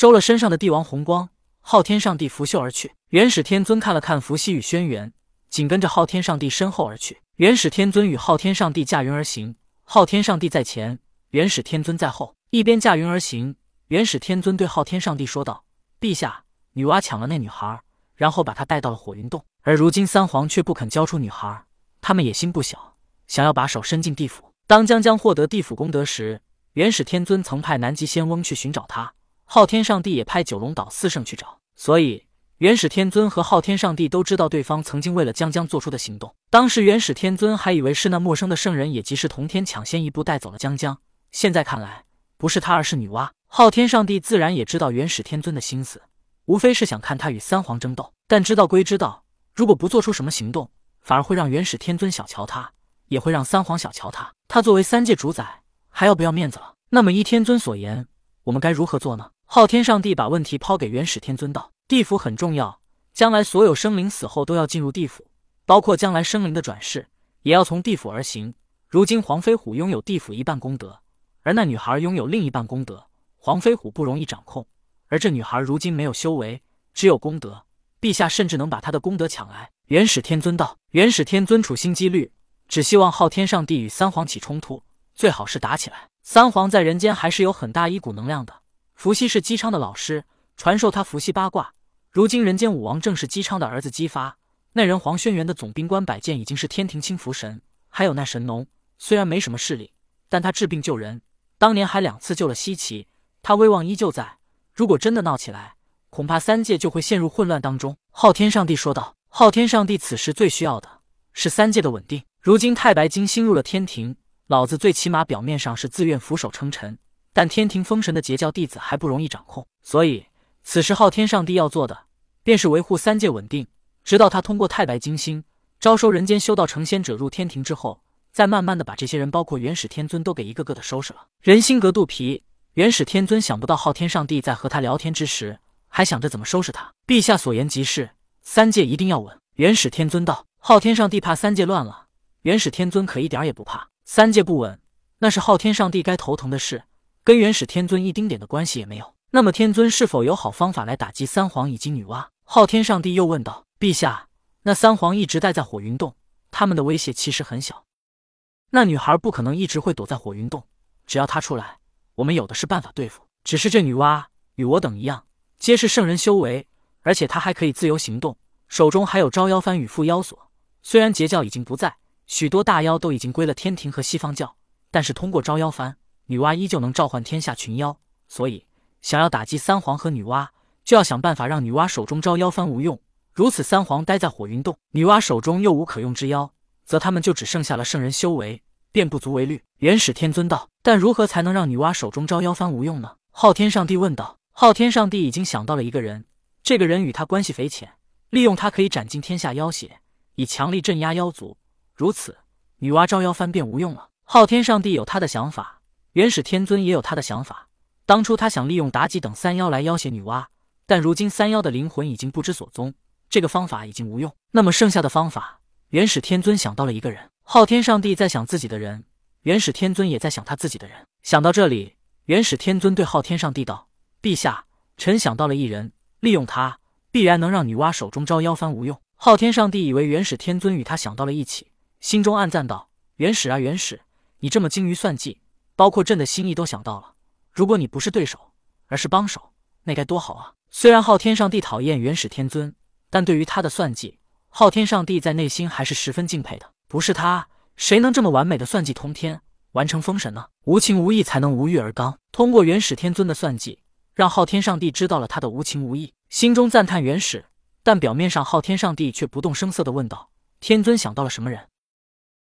收了身上的帝王红光，昊天上帝拂袖而去。元始天尊看了看伏羲与轩辕，紧跟着昊天上帝身后而去。元始天尊与昊天上帝驾云而行，昊天上帝在前，元始天尊在后，一边驾云而行。元始天尊对昊天上帝说道：“陛下，女娲抢了那女孩，然后把她带到了火云洞，而如今三皇却不肯交出女孩，他们野心不小，想要把手伸进地府。当将将获得地府功德时，元始天尊曾派南极仙翁去寻找他，昊天上帝也派九龙岛四圣去找，所以。”元始天尊和昊天上帝都知道对方曾经为了江江做出的行动。当时元始天尊还以为是那陌生的圣人，也即是同天抢先一步带走了江江。现在看来，不是他，而是女娲。昊天上帝自然也知道元始天尊的心思，无非是想看他与三皇争斗。但知道归知道，如果不做出什么行动，反而会让元始天尊小瞧他，也会让三皇小瞧他。他作为三界主宰，还要不要面子了？那么依天尊所言，我们该如何做呢？昊天上帝把问题抛给元始天尊道。地府很重要，将来所有生灵死后都要进入地府，包括将来生灵的转世，也要从地府而行。如今黄飞虎拥有地府一半功德，而那女孩拥有另一半功德，黄飞虎不容易掌控，而这女孩如今没有修为，只有功德，陛下甚至能把她的功德抢来。元始天尊道：“元始天尊处心积虑，只希望昊天上帝与三皇起冲突，最好是打起来。三皇在人间还是有很大一股能量的。伏羲是姬昌的老师，传授他伏羲八卦。”如今人间武王正是姬昌的儿子姬发，那人黄轩辕的总兵官百剑已经是天庭清福神，还有那神农，虽然没什么势力，但他治病救人，当年还两次救了西岐，他威望依旧在。如果真的闹起来，恐怕三界就会陷入混乱当中。昊天上帝说道：“昊天上帝此时最需要的是三界的稳定。如今太白金星入了天庭，老子最起码表面上是自愿俯首称臣，但天庭封神的截教弟子还不容易掌控，所以。”此时，昊天上帝要做的，便是维护三界稳定，直到他通过太白金星招收人间修道成仙者入天庭之后，再慢慢的把这些人，包括元始天尊，都给一个个的收拾了。人心隔肚皮，元始天尊想不到昊天上帝在和他聊天之时，还想着怎么收拾他。陛下所言极是，三界一定要稳。元始天尊道：“昊天上帝怕三界乱了，元始天尊可一点也不怕。三界不稳，那是昊天上帝该头疼的事，跟元始天尊一丁点的关系也没有。”那么天尊是否有好方法来打击三皇以及女娲？昊天上帝又问道：“陛下，那三皇一直待在火云洞，他们的威胁其实很小。那女孩不可能一直会躲在火云洞，只要她出来，我们有的是办法对付。只是这女娲与我等一样，皆是圣人修为，而且她还可以自由行动，手中还有招妖幡与缚妖锁。虽然截教已经不在，许多大妖都已经归了天庭和西方教，但是通过招妖幡，女娲依旧能召唤天下群妖，所以。”想要打击三皇和女娲，就要想办法让女娲手中招妖幡无用。如此，三皇待在火云洞，女娲手中又无可用之妖，则他们就只剩下了圣人修为，便不足为虑。元始天尊道：“但如何才能让女娲手中招妖幡无用呢？”昊天上帝问道。昊天上帝已经想到了一个人，这个人与他关系匪浅，利用他可以斩尽天下妖邪，以强力镇压妖族。如此，女娲招妖幡便无用了。昊天上帝有他的想法，元始天尊也有他的想法。当初他想利用妲己等三妖来要挟女娲，但如今三妖的灵魂已经不知所踪，这个方法已经无用。那么剩下的方法，元始天尊想到了一个人。昊天上帝在想自己的人，元始天尊也在想他自己的人。想到这里，元始天尊对昊天上帝道：“陛下，臣想到了一人，利用他，必然能让女娲手中招妖幡无用。”昊天上帝以为元始天尊与他想到了一起，心中暗赞道：“元始啊，元始，你这么精于算计，包括朕的心意都想到了。”如果你不是对手，而是帮手，那该多好啊！虽然昊天上帝讨厌元始天尊，但对于他的算计，昊天上帝在内心还是十分敬佩的。不是他，谁能这么完美的算计通天，完成封神呢？无情无义才能无欲而刚。通过元始天尊的算计，让昊天上帝知道了他的无情无义，心中赞叹元始，但表面上昊天上帝却不动声色的问道：“天尊想到了什么人？”